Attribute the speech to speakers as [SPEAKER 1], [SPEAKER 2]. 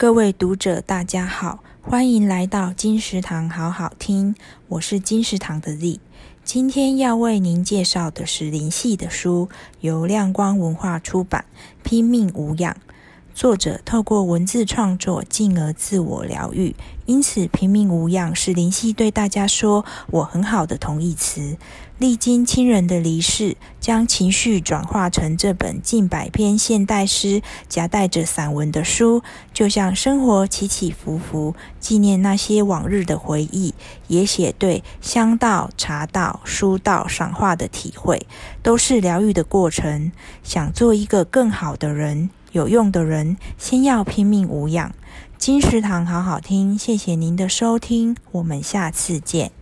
[SPEAKER 1] 各位读者，大家好，欢迎来到金石堂好好听，我是金石堂的 Z。今天要为您介绍的是林夕的书，由亮光文化出版，《拼命无恙》。作者透过文字创作，进而自我疗愈，因此拼命无恙是林夕对大家说我很好的同义词。历经亲人的离世，将情绪转化成这本近百篇现代诗，夹带着散文的书，就像生活起起伏伏，纪念那些往日的回忆，也写对香道、茶道、书道、赏画的体会，都是疗愈的过程。想做一个更好的人。有用的人，先要拼命无恙。金石堂好好听，谢谢您的收听，我们下次见。